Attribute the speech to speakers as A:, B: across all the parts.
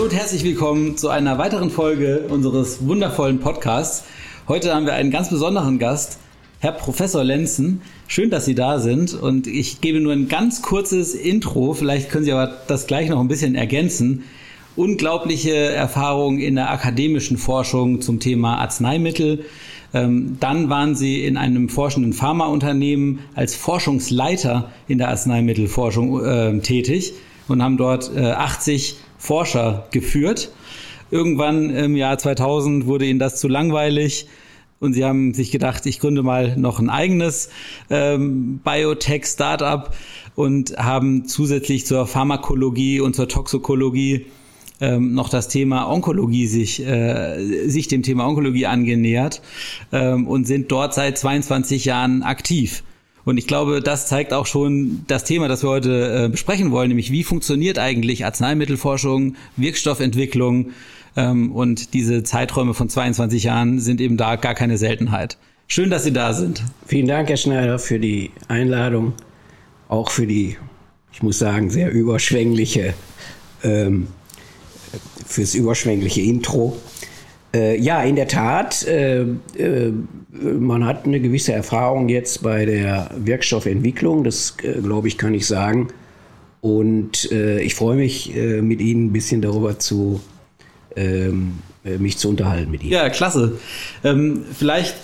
A: Hallo und herzlich willkommen zu einer weiteren Folge unseres wundervollen Podcasts. Heute haben wir einen ganz besonderen Gast, Herr Professor Lenzen. Schön, dass Sie da sind und ich gebe nur ein ganz kurzes Intro. Vielleicht können Sie aber das gleich noch ein bisschen ergänzen. Unglaubliche Erfahrung in der akademischen Forschung zum Thema Arzneimittel. Ähm, dann waren Sie in einem forschenden Pharmaunternehmen als Forschungsleiter in der Arzneimittelforschung äh, tätig und haben dort äh, 80 Forscher geführt. Irgendwann im Jahr 2000 wurde ihnen das zu langweilig und sie haben sich gedacht, ich gründe mal noch ein eigenes ähm, Biotech-Startup und haben zusätzlich zur Pharmakologie und zur Toxikologie ähm, noch das Thema Onkologie sich, äh, sich dem Thema Onkologie angenähert ähm, und sind dort seit 22 Jahren aktiv. Und ich glaube, das zeigt auch schon das Thema, das wir heute äh, besprechen wollen, nämlich wie funktioniert eigentlich Arzneimittelforschung, Wirkstoffentwicklung ähm, und diese Zeiträume von 22 Jahren sind eben da gar keine Seltenheit. Schön, dass Sie da sind.
B: Vielen Dank, Herr Schneider, für die Einladung, auch für die, ich muss sagen, sehr überschwängliche, ähm, fürs überschwängliche Intro. Äh, ja, in der Tat, äh, äh, man hat eine gewisse Erfahrung jetzt bei der Wirkstoffentwicklung, das äh, glaube ich, kann ich sagen. Und äh, ich freue mich, äh, mit Ihnen ein bisschen darüber zu ähm, mich zu unterhalten mit Ihnen.
A: Ja, klasse. Ähm, vielleicht,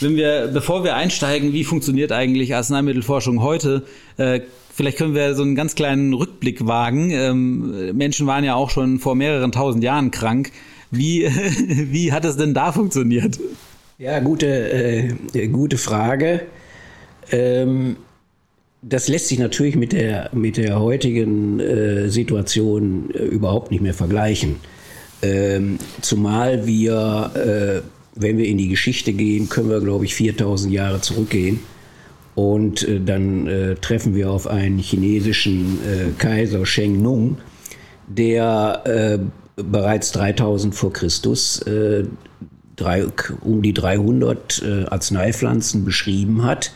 A: wenn wir, bevor wir einsteigen, wie funktioniert eigentlich Arzneimittelforschung heute? Vielleicht können wir so einen ganz kleinen Rückblick wagen. Ähm, Menschen waren ja auch schon vor mehreren tausend Jahren krank. Wie, wie hat es denn da funktioniert?
B: Ja, gute, äh, gute Frage. Ähm, das lässt sich natürlich mit der, mit der heutigen äh, Situation äh, überhaupt nicht mehr vergleichen. Ähm, zumal wir, äh, wenn wir in die Geschichte gehen, können wir, glaube ich, 4000 Jahre zurückgehen. Und äh, dann äh, treffen wir auf einen chinesischen Kaiser Sheng Nung, der bereits 3000 vor Christus äh, drei, um die 300 äh, Arzneipflanzen beschrieben hat.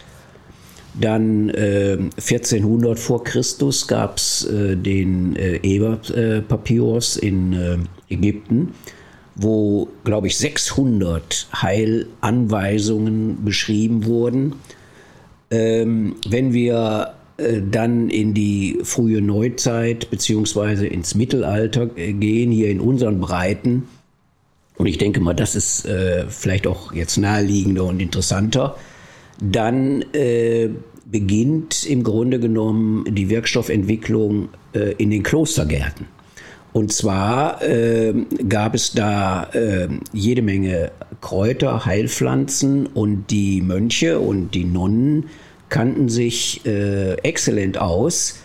B: Dann äh, 1400 vor Christus gab es äh, den äh, Eber-Papyrus in äh, Ägypten, wo, glaube ich, 600 Heilanweisungen beschrieben wurden. Ähm, wenn wir äh, dann in die frühe Neuzeit beziehungsweise ins Mittelalter gehen, hier in unseren Breiten. Und ich denke mal, das ist äh, vielleicht auch jetzt naheliegender und interessanter. Dann äh, beginnt im Grunde genommen die Wirkstoffentwicklung äh, in den Klostergärten. Und zwar äh, gab es da äh, jede Menge Kräuter, Heilpflanzen und die Mönche und die Nonnen kannten sich äh, exzellent aus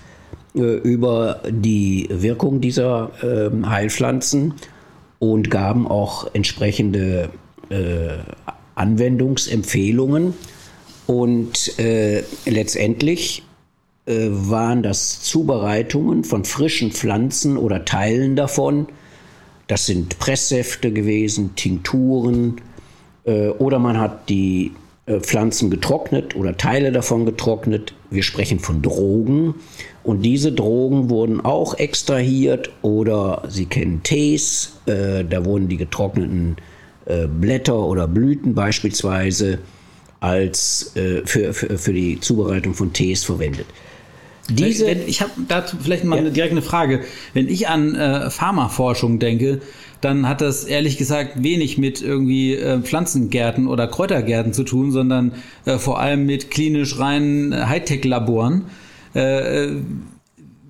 B: äh, über die Wirkung dieser äh, Heilpflanzen und gaben auch entsprechende äh, Anwendungsempfehlungen. Und äh, letztendlich äh, waren das Zubereitungen von frischen Pflanzen oder Teilen davon. Das sind Presssäfte gewesen, Tinkturen, oder man hat die Pflanzen getrocknet oder Teile davon getrocknet. Wir sprechen von Drogen. Und diese Drogen wurden auch extrahiert oder Sie kennen Tees, äh, da wurden die getrockneten äh, Blätter oder Blüten beispielsweise als äh, für, für, für die Zubereitung von Tees verwendet.
A: Diese, ich habe dazu vielleicht mal ja. direkt eine Frage. Wenn ich an äh, Pharmaforschung denke, dann hat das ehrlich gesagt wenig mit irgendwie äh, Pflanzengärten oder Kräutergärten zu tun, sondern äh, vor allem mit klinisch reinen äh, Hightech-Laboren. Äh,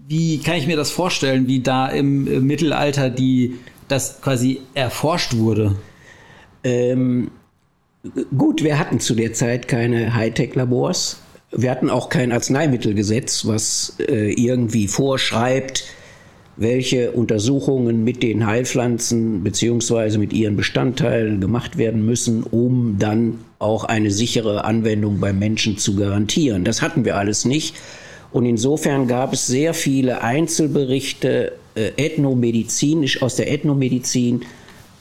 A: wie kann ich mir das vorstellen, wie da im, im Mittelalter die das quasi erforscht wurde?
B: Ähm, gut, wir hatten zu der Zeit keine Hightech-Labors. Wir hatten auch kein Arzneimittelgesetz, was äh, irgendwie vorschreibt, welche Untersuchungen mit den Heilpflanzen beziehungsweise mit ihren Bestandteilen gemacht werden müssen, um dann auch eine sichere Anwendung beim Menschen zu garantieren. Das hatten wir alles nicht. Und insofern gab es sehr viele Einzelberichte, äh, ethnomedizinisch aus der Ethnomedizin,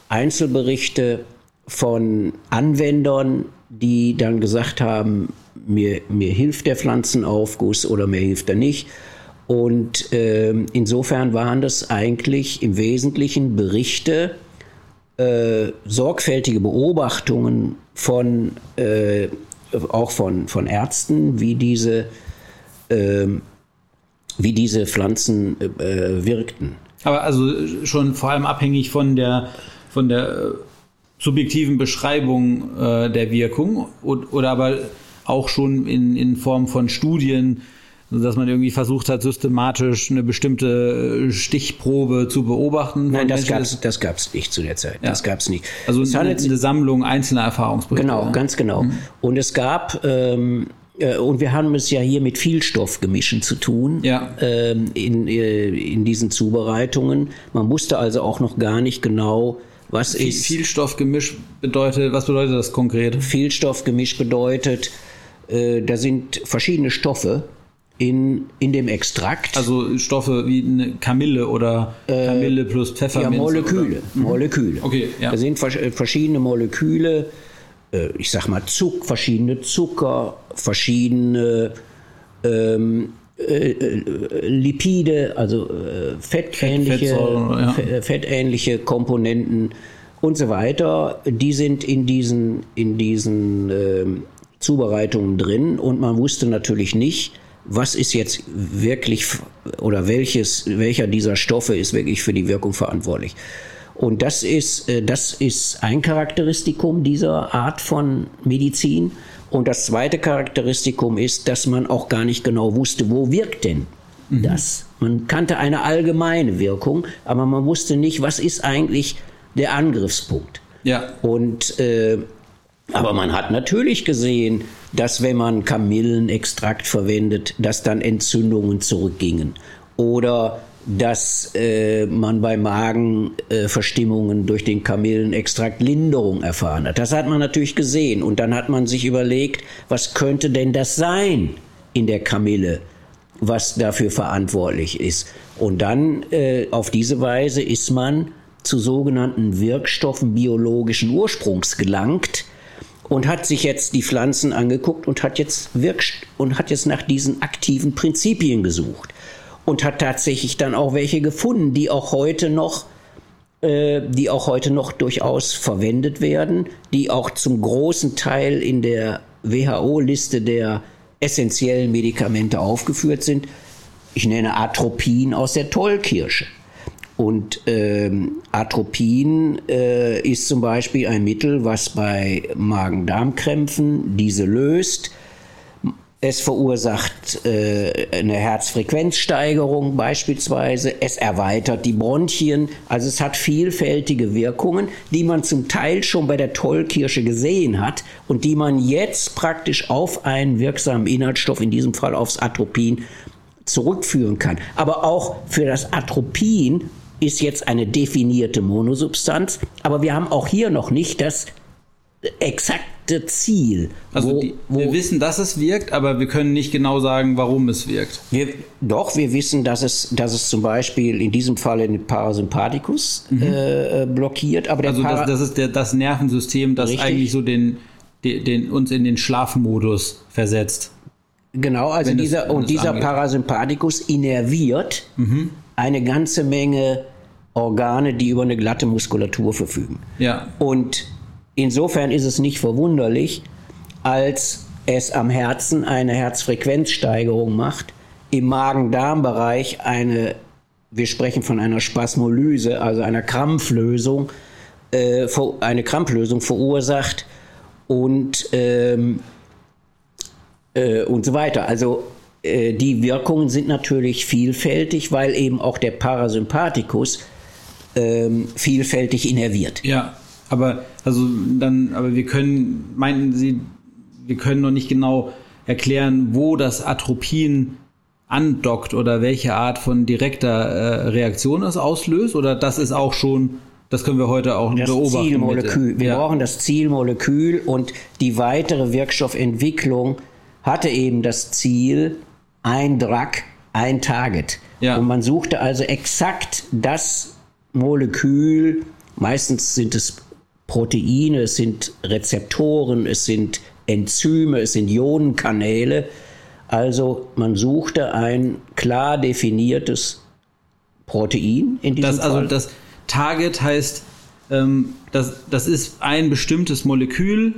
B: Einzelberichte von Anwendern, die dann gesagt haben, mir, mir hilft der Pflanzenaufguss oder mir hilft er nicht Und äh, insofern waren das eigentlich im Wesentlichen Berichte, äh, sorgfältige Beobachtungen von, äh, auch von, von Ärzten, wie diese, ähm, wie diese Pflanzen äh, wirkten.
A: Aber also schon vor allem abhängig von der, von der äh, subjektiven Beschreibung äh, der Wirkung oder aber auch schon in, in Form von Studien, dass man irgendwie versucht hat, systematisch eine bestimmte äh, Stichprobe zu beobachten.
B: Nein, das gab es das gab's nicht zu der Zeit. Ja. Das gab es nicht.
A: Also eine, eine, Sammlung einzelner Erfahrungsberichte.
B: Genau, ganz genau. Mhm. Und es gab ähm, äh, und wir haben es ja hier mit Vielstoffgemischen zu tun
A: ja.
B: ähm, in, äh, in diesen Zubereitungen. Man wusste also auch noch gar nicht genau, was
A: Viel,
B: ist.
A: Vielstoffgemisch bedeutet, was bedeutet das konkret?
B: Vielstoffgemisch bedeutet, äh, da sind verschiedene Stoffe in, in dem Extrakt.
A: Also Stoffe wie eine Kamille oder Kamille plus Pfefferminz?
B: Ja, Moleküle.
A: Oder?
B: Moleküle.
A: Okay, ja.
B: Da sind verschiedene Moleküle äh, ich sag mal, Zuck, verschiedene Zucker, verschiedene ähm, äh, äh Lipide, also äh, fettähnliche, ja. fettähnliche Komponenten und so weiter, die sind in diesen, in diesen äh, Zubereitungen drin und man wusste natürlich nicht, was ist jetzt wirklich oder welches, welcher dieser Stoffe ist wirklich für die Wirkung verantwortlich. Und das ist, äh, das ist ein Charakteristikum dieser Art von Medizin. Und das zweite Charakteristikum ist, dass man auch gar nicht genau wusste, wo wirkt denn mhm. das. Man kannte eine allgemeine Wirkung, aber man wusste nicht, was ist eigentlich der Angriffspunkt.
A: Ja.
B: Und äh, aber man hat natürlich gesehen, dass wenn man Kamillenextrakt verwendet, dass dann Entzündungen zurückgingen. Oder dass äh, man bei Magenverstimmungen äh, durch den Kamillenextrakt Linderung erfahren hat. Das hat man natürlich gesehen. Und dann hat man sich überlegt, was könnte denn das sein in der Kamille, was dafür verantwortlich ist. Und dann äh, auf diese Weise ist man zu sogenannten Wirkstoffen biologischen Ursprungs gelangt und hat sich jetzt die Pflanzen angeguckt und hat jetzt Wirkst und hat jetzt nach diesen aktiven Prinzipien gesucht und hat tatsächlich dann auch welche gefunden, die auch heute noch äh, die auch heute noch durchaus verwendet werden, die auch zum großen Teil in der WHO-Liste der essentiellen Medikamente aufgeführt sind. Ich nenne Atropin aus der Tollkirsche. Und ähm, Atropin äh, ist zum Beispiel ein Mittel, was bei Magen-Darm-Krämpfen diese löst es verursacht äh, eine Herzfrequenzsteigerung beispielsweise. Es erweitert die Bronchien. Also es hat vielfältige Wirkungen, die man zum Teil schon bei der Tollkirsche gesehen hat und die man jetzt praktisch auf einen wirksamen Inhaltsstoff, in diesem Fall aufs Atropin, zurückführen kann. Aber auch für das Atropin ist jetzt eine definierte Monosubstanz. Aber wir haben auch hier noch nicht das exakte Ziel.
A: Also wo, die, wo wir wissen, dass es wirkt, aber wir können nicht genau sagen, warum es wirkt.
B: Wir, doch, wir wissen, dass es, dass es zum Beispiel in diesem Fall den Parasympathikus mhm. äh, blockiert. Aber
A: also das, das, ist der, das Nervensystem, das Richtig. eigentlich so den, den, den, uns in den Schlafmodus versetzt.
B: Genau, also Wenn dieser, und dieser angeht. Parasympathikus innerviert mhm. eine ganze Menge Organe, die über eine glatte Muskulatur verfügen.
A: Ja.
B: Und Insofern ist es nicht verwunderlich, als es am Herzen eine Herzfrequenzsteigerung macht, im Magen-Darm-Bereich eine, wir sprechen von einer Spasmolyse, also einer Krampflösung, äh, eine Krampflösung verursacht und, ähm, äh, und so weiter. Also äh, die Wirkungen sind natürlich vielfältig, weil eben auch der Parasympathikus ähm, vielfältig innerviert.
A: Ja, aber also dann, aber wir können, meinten Sie, wir können noch nicht genau erklären, wo das Atropin andockt oder welche Art von direkter äh, Reaktion es auslöst? Oder das ist auch schon, das können wir heute auch das beobachten.
B: Zielmolekül. Wir ja. brauchen das Zielmolekül und die weitere Wirkstoffentwicklung hatte eben das Ziel, ein Drug, ein Target. Ja. Und man suchte also exakt das Molekül, meistens sind es Proteine, es sind Rezeptoren, es sind Enzyme, es sind Ionenkanäle. Also man suchte ein klar definiertes Protein in diesem
A: Das, also
B: Fall.
A: das Target heißt, ähm, das, das ist ein bestimmtes Molekül,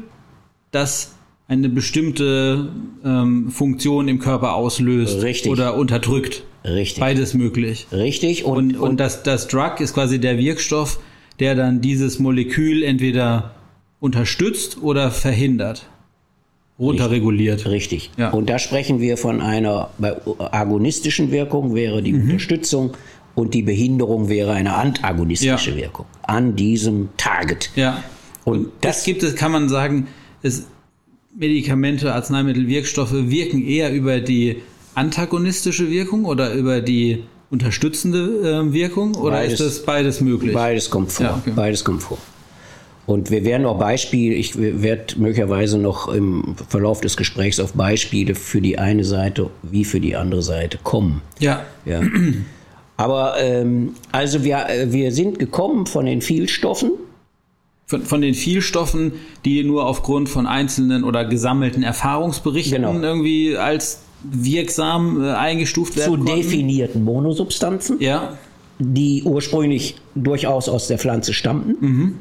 A: das eine bestimmte ähm, Funktion im Körper auslöst
B: Richtig.
A: oder unterdrückt.
B: Richtig.
A: Beides möglich.
B: Richtig.
A: Und, und das, das Drug ist quasi der Wirkstoff, der dann dieses Molekül entweder unterstützt oder verhindert. Runterreguliert.
B: Richtig.
A: Ja.
B: Und da sprechen wir von einer bei agonistischen Wirkung wäre
A: Mhm.
B: die Unterstützung und die Behinderung wäre eine antagonistische
A: Ja.
B: Wirkung an diesem Target.
A: Ja.
B: Und
A: Das
B: das
A: gibt es, kann man sagen, es, Medikamente, Arzneimittel, Wirkstoffe wirken eher über die antagonistische Wirkung oder über die unterstützende äh, Wirkung oder
B: Beides.
A: ist das beides möglich?
B: beides kommt vor.
A: Ja, okay.
B: Beides kommt vor. Und wir werden noch Beispiele, ich werde möglicherweise noch im Verlauf des Gesprächs auf Beispiele für die eine Seite wie für die andere Seite kommen.
A: Ja.
B: Ja. Aber ähm, also wir, äh, wir sind gekommen von den Vielstoffen.
A: Von, von den Vielstoffen, die nur aufgrund von einzelnen oder gesammelten Erfahrungsberichten
B: Genau.
A: irgendwie als wirksam äh, eingestuft
B: zu
A: werden konnten.
B: definierten Monosubstanzen,
A: Ja,
B: die ursprünglich durchaus aus der Pflanze stammten.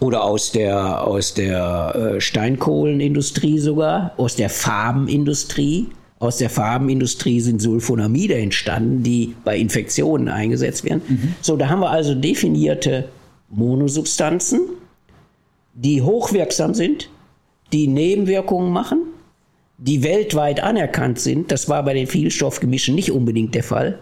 B: Oder aus der, aus der äh, Steinkohlenindustrie sogar, aus der Farbenindustrie. Aus der Farbenindustrie sind Sulfonamide entstanden, die bei Infektionen eingesetzt werden. So, da haben wir also definierte Monosubstanzen, die hochwirksam sind, die Nebenwirkungen machen, die weltweit anerkannt sind. Das war bei den Vielstoffgemischen nicht unbedingt der Fall.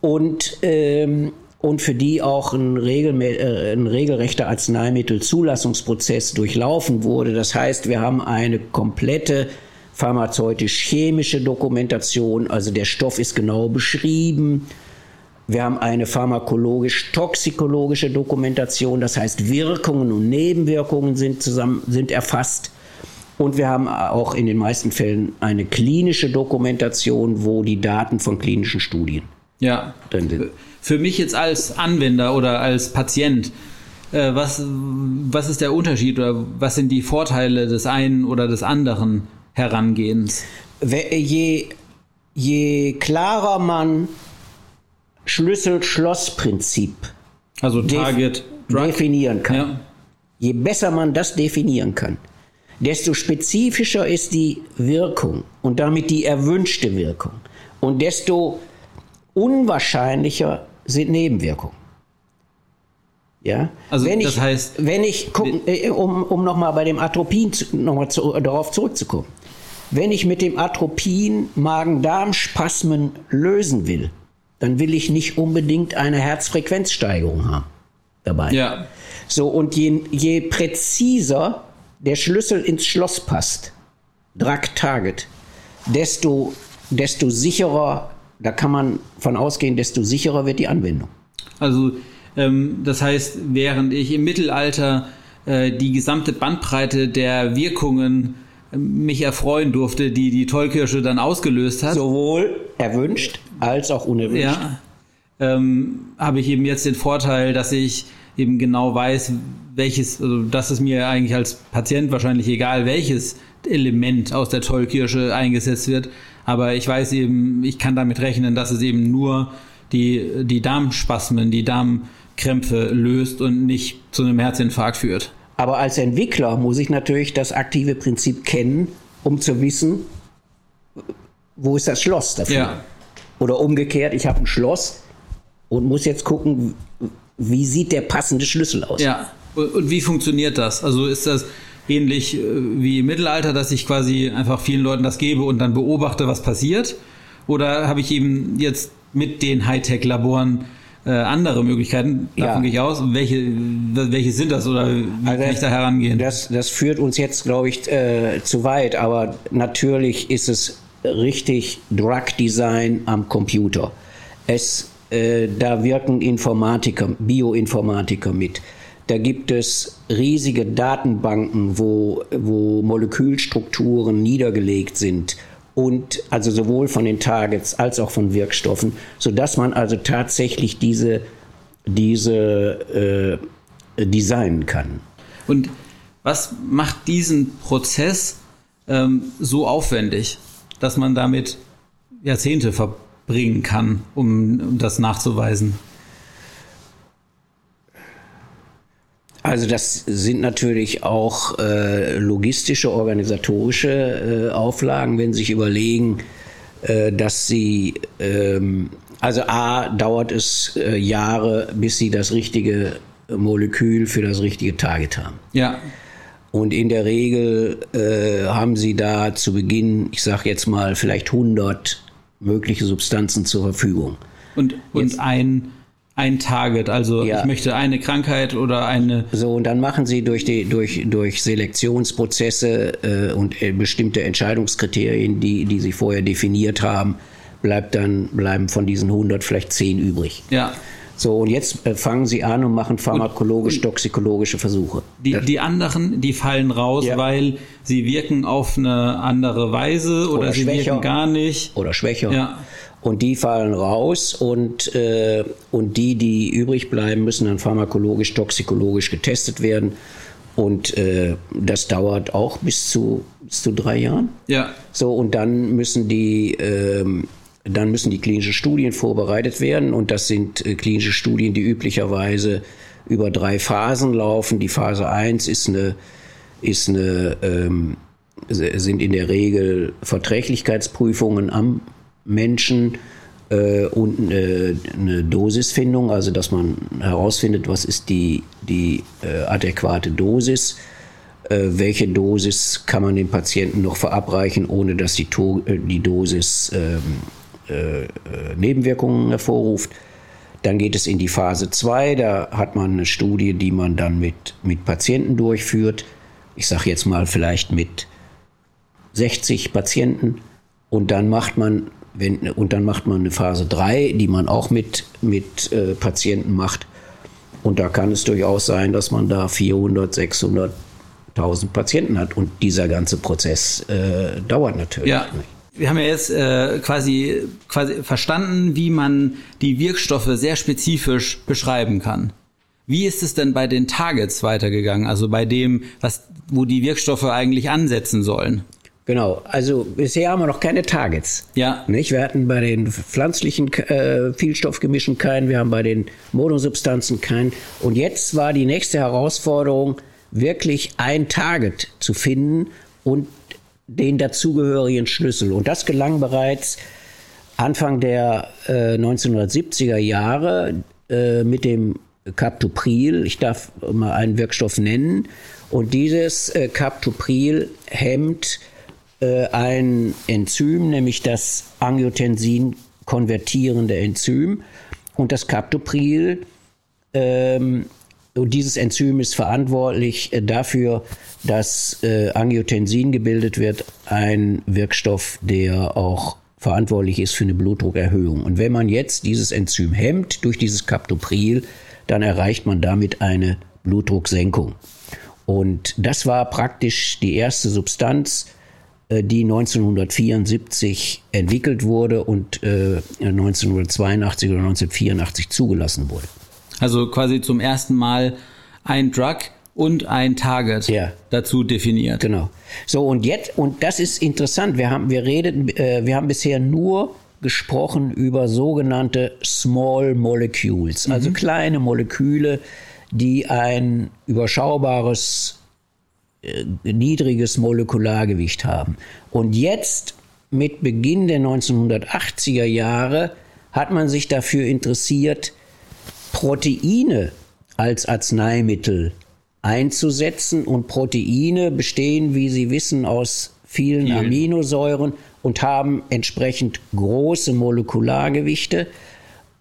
B: Und, ähm, und für die auch ein, regelmä- äh, ein regelrechter Arzneimittelzulassungsprozess durchlaufen wurde. Das heißt, wir haben eine komplette pharmazeutisch-chemische Dokumentation, also der Stoff ist genau beschrieben. Wir haben eine pharmakologisch-toxikologische Dokumentation, das heißt Wirkungen und Nebenwirkungen sind zusammen sind erfasst. Und wir haben auch in den meisten Fällen eine klinische Dokumentation, wo die Daten von klinischen Studien
A: ja.
B: drin sind.
A: Für mich jetzt als Anwender oder als Patient, äh, was, was ist der Unterschied oder was sind die Vorteile des einen oder des anderen Herangehens?
B: Je, je klarer man Schlüssel-Schloss-Prinzip
A: Also
B: def-
A: Target,
B: definieren kann,
A: Ja.
B: je besser man das definieren kann, desto spezifischer ist die Wirkung und damit die erwünschte Wirkung. Und desto unwahrscheinlicher sind Nebenwirkungen. Ja?
A: Also
B: wenn
A: das
B: ich,
A: heißt-
B: wenn ich, guck, äh, um, um nochmal bei dem Atropin zu, noch zu, darauf zurückzukommen, wenn ich mit dem Atropin Magen-Darm-Spasmen lösen will, dann will ich nicht unbedingt eine Herzfrequenzsteigerung haben dabei.
A: Ja.
B: So, und je, je präziser der Schlüssel ins Schloss passt, Drug Target, desto, desto sicherer, da kann man von ausgehen, desto sicherer wird die Anwendung.
A: Also ähm, das heißt, während ich im Mittelalter äh, die gesamte Bandbreite der Wirkungen äh, mich erfreuen durfte, die die Tollkirsche dann ausgelöst hat,
B: Sowohl erwünscht als auch unerwünscht.
A: ja, ähm, habe ich eben jetzt den Vorteil, dass ich eben genau weiß, welches, also dass es mir eigentlich als Patient wahrscheinlich egal, welches Element aus der Tollkirsche eingesetzt wird, aber ich weiß eben, ich kann damit rechnen, dass es eben nur die, die Darmspasmen, die Darmkrämpfe löst und nicht zu einem Herzinfarkt führt.
B: Aber als Entwickler muss ich natürlich das aktive Prinzip kennen, um zu wissen, wo ist das Schloss dafür.
A: Ja.
B: Oder umgekehrt, ich habe ein Schloss und muss jetzt gucken, wie sieht der passende Schlüssel aus.
A: Ja. Und, wie funktioniert das? Also ist das ähnlich äh, wie im Mittelalter, dass ich quasi einfach vielen Leuten das gebe und dann beobachte, was passiert? Oder habe ich eben jetzt mit den Hightech-Laboren äh, andere Möglichkeiten? Davon
B: Ja.
A: gehe ich aus. Welche, welche sind das oder wie
B: Also
A: kann ich da herangehen?
B: Das, das führt uns jetzt, glaube ich, äh, zu weit, aber natürlich ist es richtig Drug Design am Computer. Es, äh, da wirken Informatiker, Bioinformatiker mit. Da gibt es riesige Datenbanken, wo, wo Molekülstrukturen niedergelegt sind und also sowohl von den Targets als auch von Wirkstoffen, sodass man also tatsächlich diese, diese äh, designen kann.
A: Und was macht diesen Prozess ähm, so aufwendig? dass man damit Jahrzehnte verbringen kann, um, um das nachzuweisen?
B: Also das sind natürlich auch äh, logistische, organisatorische äh, Auflagen, wenn Sie sich überlegen, äh, dass Sie, ähm, also a, dauert es äh, Jahre, bis Sie das richtige Molekül für das richtige Target haben.
A: Ja.
B: Und in der Regel äh, haben Sie da zu Beginn, ich sage jetzt mal, vielleicht 100 mögliche Substanzen zur Verfügung.
A: Und, und ein ein Target, also
B: Ja.
A: ich möchte eine Krankheit oder eine
B: So, und dann machen sie durch, die, durch, durch Selektionsprozesse äh, und äh, bestimmte Entscheidungskriterien, die, die sie vorher definiert haben, bleibt dann, bleiben von diesen 100 vielleicht 10 übrig.
A: ja
B: So, und jetzt äh, fangen sie an und machen pharmakologisch-toxikologische Versuche.
A: die, die anderen, die fallen raus,
B: Ja.
A: weil sie wirken auf eine andere Weise oder,
B: Oder
A: sie
B: schwächer.
A: wirken gar nicht.
B: Oder schwächer.
A: Ja.
B: Und die fallen raus und, äh, und die, die übrig bleiben, müssen dann pharmakologisch-toxikologisch getestet werden. Und äh, das dauert auch bis zu, bis zu drei Jahren.
A: Ja.
B: So, und dann müssen die, ähm, dann müssen die klinischen Studien vorbereitet werden. Und das sind äh, klinische Studien, die üblicherweise über drei Phasen laufen. Die Phase 1 ist eine, ist eine, ähm, sind in der Regel Verträglichkeitsprüfungen am Menschen äh, und eine, eine Dosisfindung, also dass man herausfindet, was ist die, die äh, adäquate Dosis äh, welche Dosis kann man dem Patienten noch verabreichen, ohne dass die, to äh, die Dosis ähm, äh, äh, Nebenwirkungen hervorruft. Dann geht es in die Phase 2, da hat man eine Studie, die man dann mit, mit Patienten durchführt. Ich sage jetzt mal vielleicht mit 60 Patienten und dann macht man wenn, und dann macht man eine Phase 3, die man auch mit, mit äh, Patienten macht. Und da kann es durchaus sein, dass man da 400, 600, 1000 Patienten hat. Und dieser ganze Prozess äh, dauert natürlich.
A: Ja. Wir haben ja jetzt äh, quasi, quasi verstanden, wie man die Wirkstoffe sehr spezifisch beschreiben kann. Wie ist es denn bei den Targets weitergegangen? Also bei dem, was, wo die Wirkstoffe eigentlich ansetzen sollen?
B: Genau, also bisher haben wir noch keine Targets.
A: Ja.
B: Nicht? Wir hatten bei den pflanzlichen äh, Vielstoffgemischen keinen, wir haben bei den Monosubstanzen keinen. Und jetzt war die nächste Herausforderung, wirklich ein Target zu finden und den dazugehörigen Schlüssel. Und das gelang bereits Anfang der äh, 1970er Jahre äh, mit dem Captopril. Ich darf mal einen Wirkstoff nennen. Und dieses äh, Captopril hemmt äh, ein Enzym, nämlich das Angiotensin konvertierende Enzym. Und das Captopril, ähm, und dieses Enzym ist verantwortlich äh, dafür, dass äh, Angiotensin gebildet wird, ein Wirkstoff, der auch verantwortlich ist für eine Blutdruckerhöhung. Und wenn man jetzt dieses Enzym hemmt durch dieses Captopril, dann erreicht man damit eine Blutdrucksenkung. Und das war praktisch die erste Substanz, die 1974 entwickelt wurde und äh, 1982 oder 1984 zugelassen wurde.
A: Also quasi zum ersten Mal ein Drug und ein Target
B: Ja.
A: dazu definiert.
B: Genau. So und jetzt und das ist interessant. Wir haben wir reden äh, wir haben bisher nur gesprochen über sogenannte Small Molecules, also kleine Moleküle, die ein überschaubares äh, niedriges Molekulargewicht haben. Und jetzt mit Beginn der 1980er Jahre hat man sich dafür interessiert, Proteine als Arzneimittel einzusetzen. Und Proteine bestehen, wie Sie wissen, aus vielen
A: Vielen.
B: Aminosäuren und haben entsprechend große Molekulargewichte,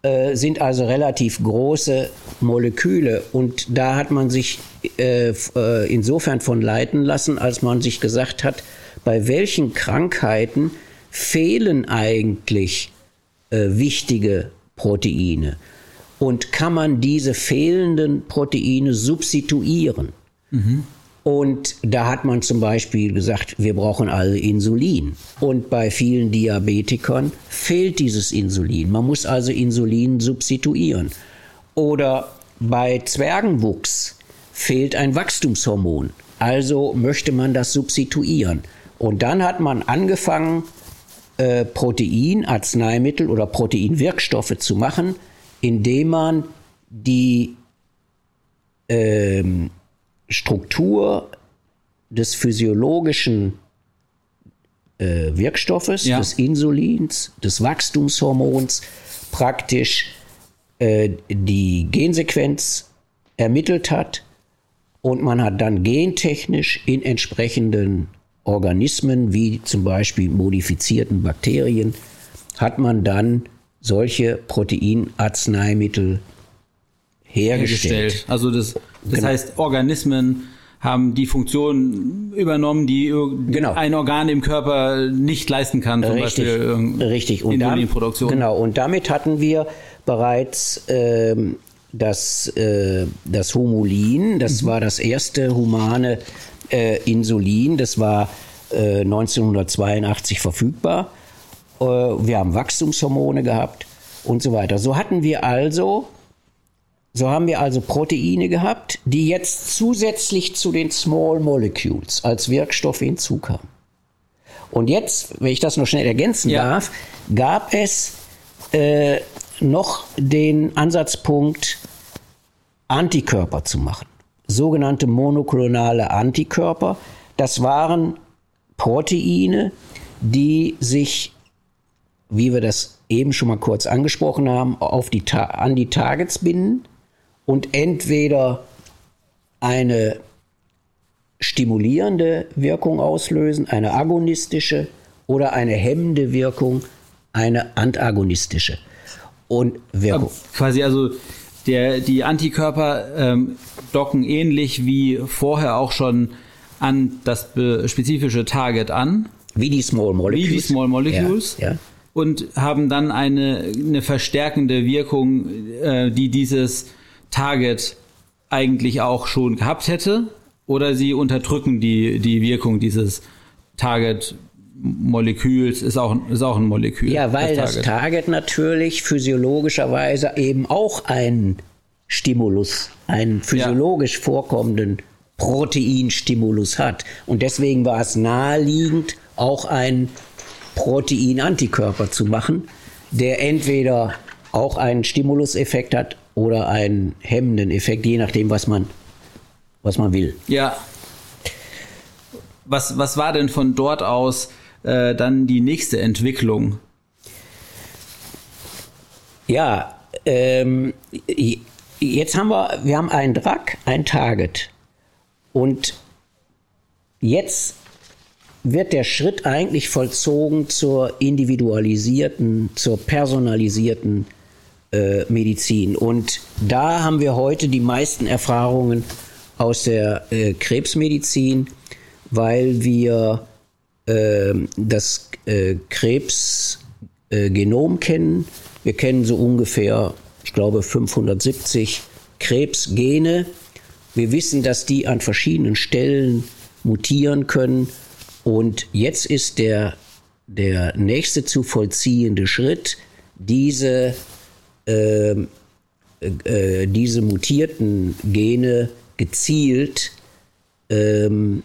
B: äh, sind also relativ große Moleküle. Und da hat man sich äh, äh, insofern von leiten lassen, als man sich gesagt hat, bei welchen Krankheiten fehlen eigentlich äh, wichtige Proteine? Und kann man diese fehlenden Proteine substituieren? Und da hat man zum Beispiel gesagt, wir brauchen alle Insulin. Und bei vielen Diabetikern fehlt dieses Insulin. Man muss also Insulin substituieren. Oder bei Zwergenwuchs fehlt ein Wachstumshormon. Also möchte man das substituieren. Und dann hat man angefangen, äh, Proteinarzneimittel oder Proteinwirkstoffe zu machen, indem man die ähm, Struktur des physiologischen äh, Wirkstoffes,
A: Ja.
B: des Insulins, des Wachstumshormons praktisch äh, die Gensequenz ermittelt hat und man hat dann gentechnisch in entsprechenden Organismen, wie zum Beispiel modifizierten Bakterien, hat man dann solche Proteinarzneimittel hergestellt.
A: hergestellt. Also das, das
B: Genau.
A: heißt, Organismen haben die Funktion übernommen, die
B: Genau.
A: ein Organ im Körper nicht leisten kann, zum
B: Richtig,
A: Beispiel irgend-
B: richtig. Und
A: Insulinproduktion.
B: Genau, und damit hatten wir bereits ähm, das, äh, das Humulin, das war das erste humane äh, Insulin, das war äh, 1982 verfügbar. Äh, wir haben Wachstumshormone gehabt und so weiter. So hatten wir also so haben wir also Proteine gehabt, die jetzt zusätzlich zu den Small Molecules als Wirkstoff hinzukamen. Und jetzt, wenn ich das noch schnell ergänzen
A: Ja.
B: darf, gab es äh, noch den Ansatzpunkt, Antikörper zu machen. Sogenannte monoklonale Antikörper. Das waren Proteine, die sich, wie wir das eben schon mal kurz angesprochen haben, auf die, an die Targets binden und entweder eine stimulierende Wirkung auslösen, eine agonistische oder eine hemmende Wirkung, eine antagonistische. Und Wirkung.
A: Quasi also der, die Antikörper ähm, docken ähnlich wie vorher auch schon an das spezifische Target an,
B: Wie die Small Molecules.
A: wie die Small Molecules,
B: Ja, ja.
A: und haben dann eine, eine verstärkende Wirkung, äh, die dieses Target eigentlich auch schon gehabt hätte, oder sie unterdrücken die, die Wirkung dieses Target Moleküls, ist auch, ist auch ein Molekül.
B: Ja, weil das
A: Target.
B: Target natürlich physiologischerweise eben auch einen Stimulus, einen physiologisch vorkommenden Proteinstimulus hat. Und deswegen war es naheliegend, auch einen Proteinantikörper zu machen, der entweder auch einen Stimuluseffekt hat oder einen hemmenden Effekt, je nachdem, was man, was man will.
A: Ja. Was, was war denn von dort aus äh, dann die nächste Entwicklung?
B: Ja, ähm, jetzt haben wir, wir haben einen Drug, ein Target. Und jetzt wird der Schritt eigentlich vollzogen zur individualisierten, zur personalisierten äh, Medizin. Und da haben wir heute die meisten Erfahrungen aus der äh, Krebsmedizin, weil wir ähm, das äh, Krebsgenom kennen. Wir kennen so ungefähr, ich glaube, 570 Krebsgene. Wir wissen, dass die an verschiedenen Stellen mutieren können. Und jetzt ist der, der nächste zu vollziehende Schritt, diese, ähm, äh, diese mutierten Gene gezielt ähm,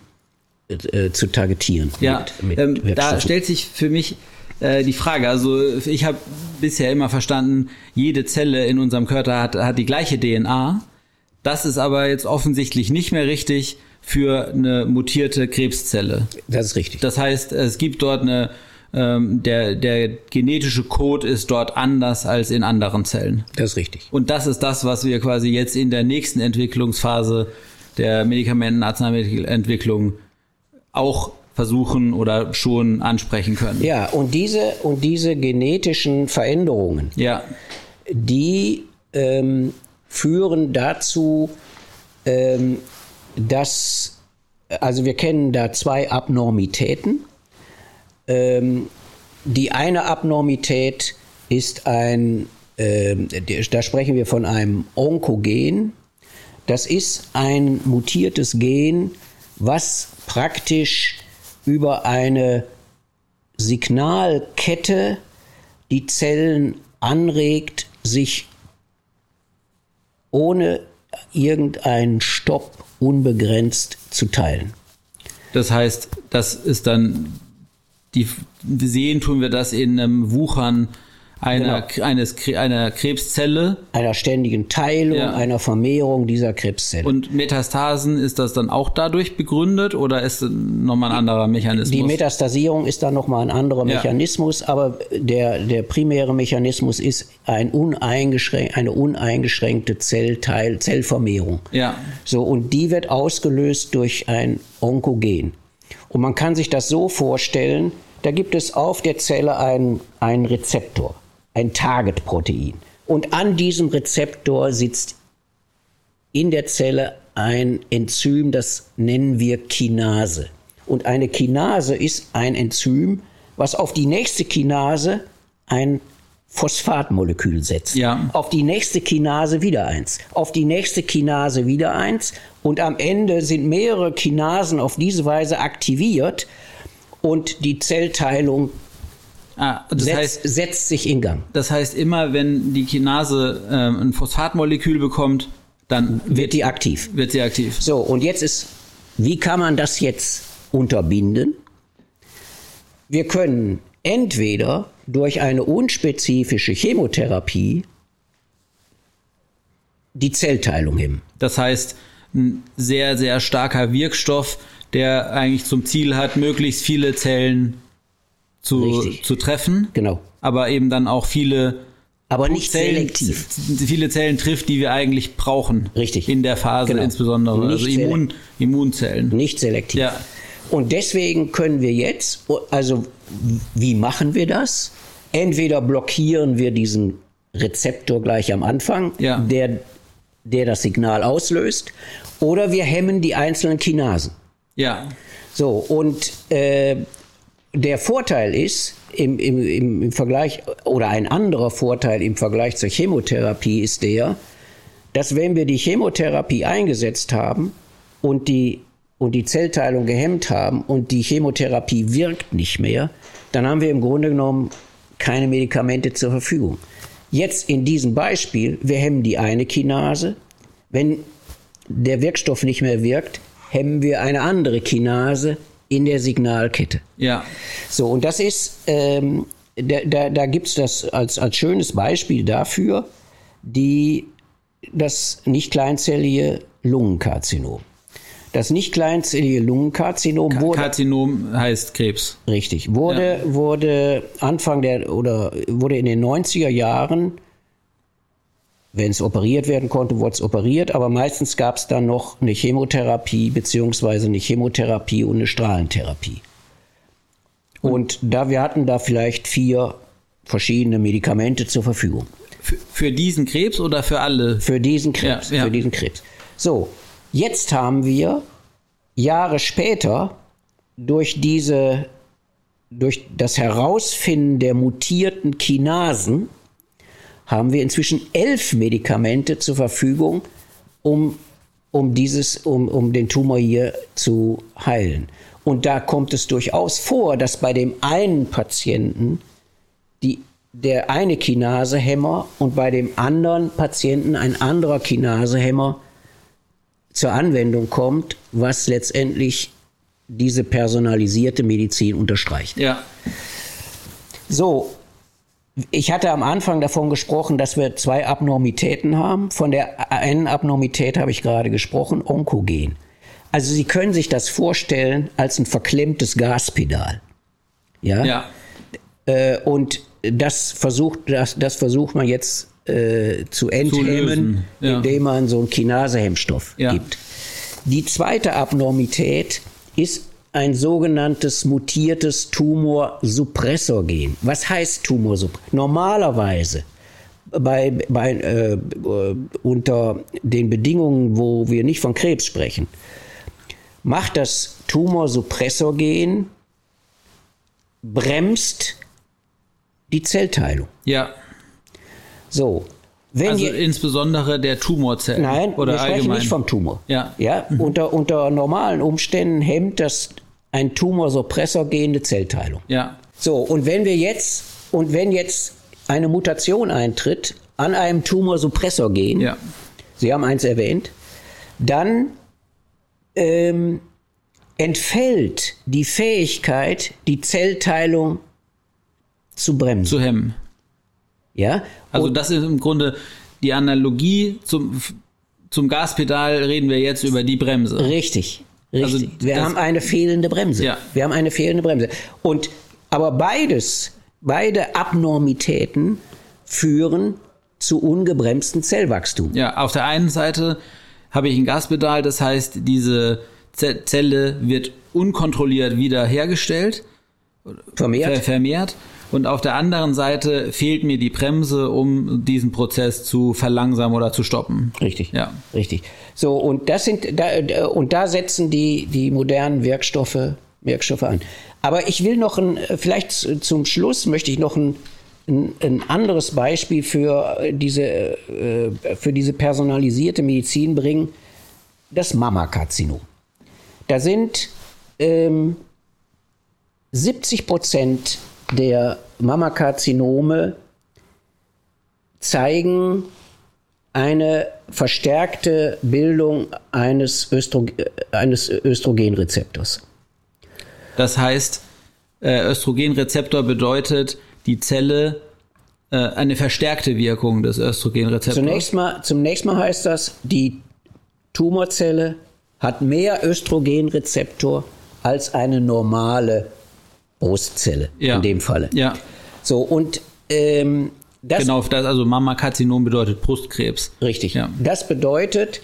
B: äh, zu targetieren.
A: Ja,
B: mit- mit
A: ähm, da stellt sich für mich äh, die Frage, also ich habe bisher immer verstanden, jede Zelle in unserem Körper hat, hat die gleiche DNA. Das ist aber jetzt offensichtlich nicht mehr richtig für eine mutierte Krebszelle.
B: Das ist richtig.
A: Das heißt, es gibt dort eine, ähm, der, der genetische Code ist dort anders als in anderen Zellen.
B: Das ist richtig.
A: Und das ist das, was wir quasi jetzt in der nächsten Entwicklungsphase der Medikamenten-Arzneimittelentwicklung auch versuchen oder schon ansprechen können.
B: Ja, und diese, und diese genetischen Veränderungen,
A: Ja,
B: die ähm, führen dazu, ähm, dass, also wir kennen da zwei Abnormitäten. Ähm, die eine Abnormität ist ein, ähm, da sprechen wir von einem Onkogen. Das ist ein mutiertes Gen, was praktisch über eine Signalkette die Zellen anregt, sich ohne irgendeinen Stopp unbegrenzt zu teilen.
A: das heißt, das ist dann die sehen tun wir das in einem Wuchern einer,
B: Genau.
A: eines, einer Krebszelle.
B: Einer ständigen Teilung,
A: Ja.
B: einer Vermehrung dieser Krebszelle.
A: Und Metastasen, ist das dann auch dadurch begründet oder ist es nochmal ein anderer Mechanismus?
B: Die Metastasierung ist dann nochmal ein anderer
A: Ja.
B: Mechanismus, aber der, der primäre Mechanismus ist ein uneingeschränk, eine uneingeschränkte Zellteil, Zellvermehrung.
A: ja,
B: So, und die wird ausgelöst durch ein Onkogen. Und man kann sich das so vorstellen, da gibt es auf der Zelle einen, einen Rezeptor, ein Target-Protein. Und an diesem Rezeptor sitzt in der Zelle ein Enzym, das nennen wir Kinase. Und eine Kinase ist ein Enzym, was auf die nächste Kinase ein Phosphatmolekül setzt.
A: Ja.
B: Auf die nächste Kinase wieder eins. Auf die nächste Kinase wieder eins. Und am Ende sind mehrere Kinasen auf diese Weise aktiviert und die Zellteilung
A: ah, das
B: setzt,
A: heißt,
B: setzt sich in Gang.
A: das heißt immer, wenn die Kinase ähm, ein Phosphatmolekül bekommt, dann
B: Wird die aktiv.
A: wird sie aktiv.
B: So, und jetzt ist, wie kann man das jetzt unterbinden? Wir können entweder durch eine unspezifische Chemotherapie die Zellteilung hemmen.
A: Das heißt, ein sehr, sehr starker Wirkstoff, der eigentlich zum Ziel hat, möglichst viele Zellen zu,
B: Richtig.
A: zu treffen,
B: Genau.
A: aber eben dann auch viele
B: Aber nicht
A: Zellen,
B: selektiv.
A: viele Zellen trifft, die wir eigentlich brauchen.
B: Richtig.
A: In der Phase
B: Genau.
A: insbesondere.
B: Nicht
A: also Immun, Immunzellen.
B: Nicht selektiv.
A: Ja.
B: Und deswegen können wir jetzt, also wie machen wir das? Entweder blockieren wir diesen Rezeptor gleich am Anfang,
A: Ja.
B: der, der das Signal auslöst, oder wir hemmen die einzelnen Kinasen.
A: Ja.
B: So, und äh, der Vorteil ist, im, im, im, Vergleich, oder ein anderer Vorteil im Vergleich zur Chemotherapie ist der, dass wenn wir die Chemotherapie eingesetzt haben und die, und die Zellteilung gehemmt haben und die Chemotherapie wirkt nicht mehr, dann haben wir im Grunde genommen keine Medikamente zur Verfügung. Jetzt in diesem Beispiel, wir hemmen die eine Kinase. Wenn der Wirkstoff nicht mehr wirkt, hemmen wir eine andere Kinase in der Signalkette.
A: Ja.
B: So, und das ist, ähm, da, da, da gibt es das als, als schönes Beispiel dafür, die, das nicht kleinzellige Lungenkarzinom. Das nicht kleinzellige Lungenkarzinom wurde,
A: Karzinom heißt Krebs.
B: richtig, wurde, wurde Anfang der, oder wurde in den 90er Jahren, wenn es operiert werden konnte, wurde es operiert, aber meistens gab es dann noch eine Chemotherapie, beziehungsweise eine Chemotherapie und eine Strahlentherapie. Und da wir hatten da vielleicht vier verschiedene Medikamente zur Verfügung
A: Für, für diesen Krebs oder für alle?
B: für diesen Krebs,
A: Ja, ja.
B: für diesen Krebs. So, jetzt haben wir Jahre später durch diese durch das Herausfinden der mutierten Kinasen haben wir inzwischen elf Medikamente zur Verfügung, um, um, dieses, um, um den Tumor hier zu heilen. Und da kommt es durchaus vor, dass bei dem einen Patienten die, der eine Kinasehemmer und bei dem anderen Patienten ein anderer Kinasehemmer zur Anwendung kommt, was letztendlich diese personalisierte Medizin unterstreicht.
A: Ja.
B: So, ich hatte am Anfang davon gesprochen, dass wir zwei Abnormitäten haben. Von der einen Abnormität habe ich gerade gesprochen, Onkogen. Also Sie können sich das vorstellen als ein verklemmtes Gaspedal. Ja.
A: Ja.
B: Äh, und das versucht, das, das versucht man jetzt äh, zu enthemmen,
A: lösen, ja.
B: indem man so einen Kinasehemmstoff
A: Ja.
B: gibt. Die zweite Abnormität ist ein sogenanntes mutiertes Tumorsuppressorgen. Was heißt Tumorsuppressor? Normalerweise bei, bei, äh, unter den Bedingungen, wo wir nicht von Krebs sprechen, macht das Tumorsuppressorgen bremst die Zellteilung.
A: Ja.
B: So, wenn
A: Also
B: je,
A: insbesondere der Tumorzellen.
B: nein,
A: oder
B: wir sprechen
A: allgemein.
B: nicht vom Tumor.
A: Ja.
B: Ja, unter, unter normalen Umständen hemmt das ein Tumorsuppressorgen die Zellteilung.
A: Ja.
B: So, und wenn wir jetzt, und wenn jetzt eine Mutation eintritt an einem Tumorsuppressorgen,
A: Ja.
B: Sie haben eins erwähnt, dann ähm, entfällt die Fähigkeit, die Zellteilung zu bremsen.
A: Zu hemmen.
B: Ja?
A: Also das ist im Grunde die Analogie zum, zum Gaspedal reden wir jetzt über die Bremse.
B: Richtig. Richtig.
A: Also
B: wir haben eine fehlende Bremse.
A: Ja.
B: Wir haben eine fehlende Bremse. Und aber beides, beide Abnormitäten führen zu ungebremstem Zellwachstum.
A: Ja, auf der einen Seite habe ich ein Gaspedal, das heißt, diese Zelle wird unkontrolliert wiederhergestellt,
B: Vermehrt.
A: ver vermehrt. Und auf der anderen Seite fehlt mir die Bremse, um diesen Prozess zu verlangsamen oder zu stoppen.
B: Richtig.
A: Ja.
B: Richtig. So, und das sind, da, und da setzen die, die modernen Wirkstoffe, Wirkstoffe an. Aber ich will noch ein, vielleicht zum Schluss möchte ich noch ein, ein, ein anderes Beispiel für diese, äh, für diese personalisierte Medizin bringen. Das Mammakarzinom. Da sind ähm, 70 Prozent der Mammakarzinome zeigen eine verstärkte Bildung eines, Östro eines Östrogenrezeptors.
A: Das heißt, äh, Östrogenrezeptor bedeutet, die Zelle äh, eine verstärkte Wirkung des Östrogenrezeptors.
B: Zunächst mal, zunächst mal heißt das, die Tumorzelle hat mehr Östrogenrezeptor als eine normale Brustzelle
A: ja.
B: in dem Falle.
A: Ja,
B: So, und ähm, das
A: genau. Das, also Mammakarzinom bedeutet Brustkrebs.
B: Richtig.
A: Ja.
B: Das bedeutet,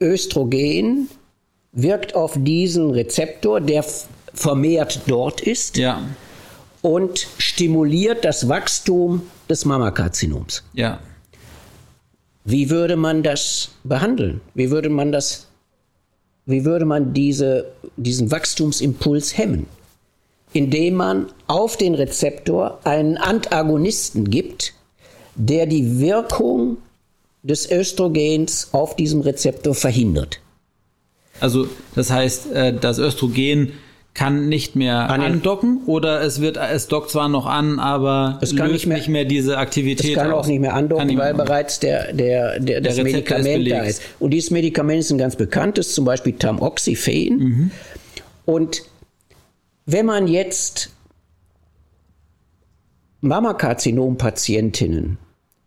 B: Östrogen wirkt auf diesen Rezeptor, der vermehrt dort ist
A: Ja,
B: und stimuliert das Wachstum des Mammakarzinoms.
A: ja.
B: Wie würde man das behandeln? Wie würde man das, wie würde man diese, diesen Wachstumsimpuls hemmen? Indem man auf den Rezeptor einen Antagonisten gibt, der die Wirkung des Östrogens auf diesem Rezeptor verhindert.
A: Also das heißt, äh, das Östrogen kann nicht mehr andocken oder es wird es dockt zwar noch an, aber
B: Es kann
A: löst
B: nicht mehr-
A: diese Aktivität
B: Es kann
A: aus.
B: auch nicht mehr andocken,
A: nicht
B: weil
A: mehr-
B: bereits der, der, der, das
A: ist
B: Medikament da ist. Und dieses Medikament ist ein ganz bekanntes, zum Beispiel Tamoxifen.
A: Mhm.
B: Und wenn man jetzt Mammakarzinom-Patientinnen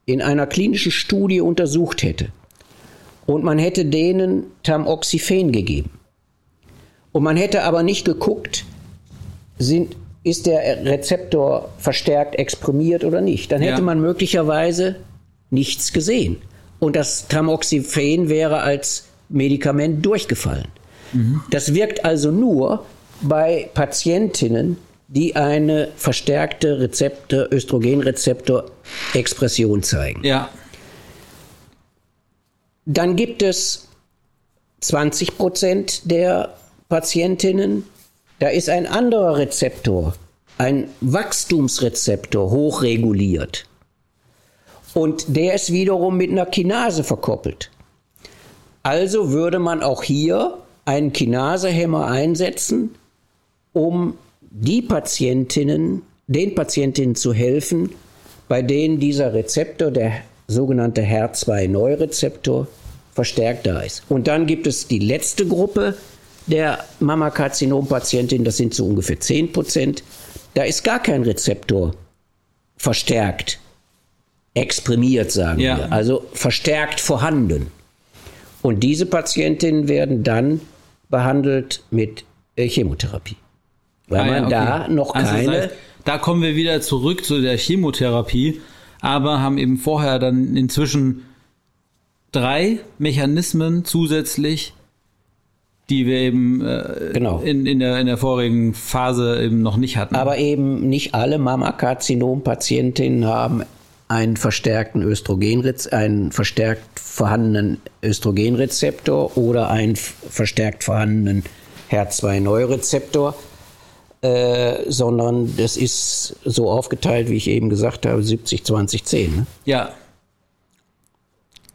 B: in einer klinischen Studie untersucht hätte und man hätte denen Tamoxifen gegeben und man hätte aber nicht geguckt, sind, ist der Rezeptor verstärkt exprimiert oder nicht, dann hätte
A: Ja.
B: man möglicherweise nichts gesehen. Und das Tamoxifen wäre als Medikament durchgefallen. Das wirkt also nur bei Patientinnen, die eine verstärkte Rezeptor, Östrogenrezeptor-Expression zeigen.
A: Ja,
B: Dann gibt es 20 Prozent der Patientinnen, da ist ein anderer Rezeptor, ein Wachstumsrezeptor, hochreguliert. Und der ist wiederum mit einer Kinase verkoppelt. Also würde man auch hier einen Kinasehemmer einsetzen, um die Patientinnen, den Patientinnen zu helfen, bei denen dieser Rezeptor, der sogenannte HER2-Neurezeptor, verstärkt da ist. Und dann gibt es die letzte Gruppe der Mammakarzinom-Patientinnen, das sind so ungefähr 10 Prozent. Da ist gar kein Rezeptor verstärkt, exprimiert, sagen
A: Ja.
B: wir, also verstärkt vorhanden. Und diese Patientinnen werden dann behandelt mit äh, Chemotherapie. Weil
A: Ah
B: man
A: okay.
B: da noch
A: Also das heißt, da kommen wir wieder zurück zu der Chemotherapie, aber haben eben vorher dann inzwischen drei Mechanismen zusätzlich, die wir eben äh,
B: Genau.
A: in, in, der, in der vorigen Phase eben noch nicht hatten.
B: aber eben nicht alle Mammakarzinom-Patientinnen haben einen verstärkten Östrogenrez einen verstärkt vorhandenen Östrogenrezeptor oder einen verstärkt vorhandenen HER2-Neurezeptor, äh, sondern das ist so aufgeteilt, wie ich eben gesagt habe, 70, 20, 10. Ne?
A: Ja.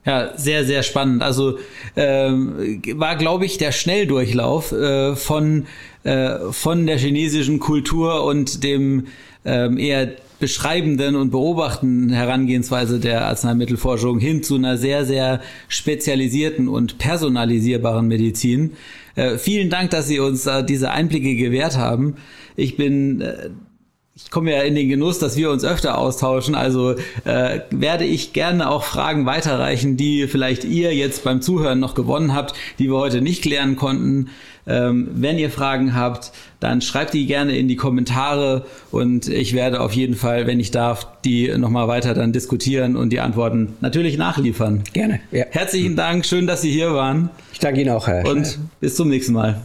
A: Ja, sehr, sehr spannend. Also ähm, war, glaube ich, der Schnelldurchlauf äh, von, äh, von der chinesischen Kultur und dem ähm, eher beschreibenden und beobachtenden Herangehensweise der Arzneimittelforschung hin zu einer sehr, sehr spezialisierten und personalisierbaren Medizin. Äh, vielen Dank, dass Sie uns äh, diese Einblicke gewährt haben. Ich bin äh, ich komme ja in den Genuss, dass wir uns öfter austauschen. Also äh, werde ich gerne auch Fragen weiterreichen, die vielleicht ihr jetzt beim Zuhören noch gewonnen habt, die wir heute nicht klären konnten. Ähm, wenn ihr Fragen habt, dann schreibt die gerne in die Kommentare und ich werde auf jeden Fall, wenn ich darf, die nochmal weiter dann diskutieren und die Antworten natürlich nachliefern.
B: Gerne.
A: Ja. Herzlichen Dank, schön, dass Sie hier waren.
B: Ich danke Ihnen auch, Herr.
A: Und bis zum nächsten Mal.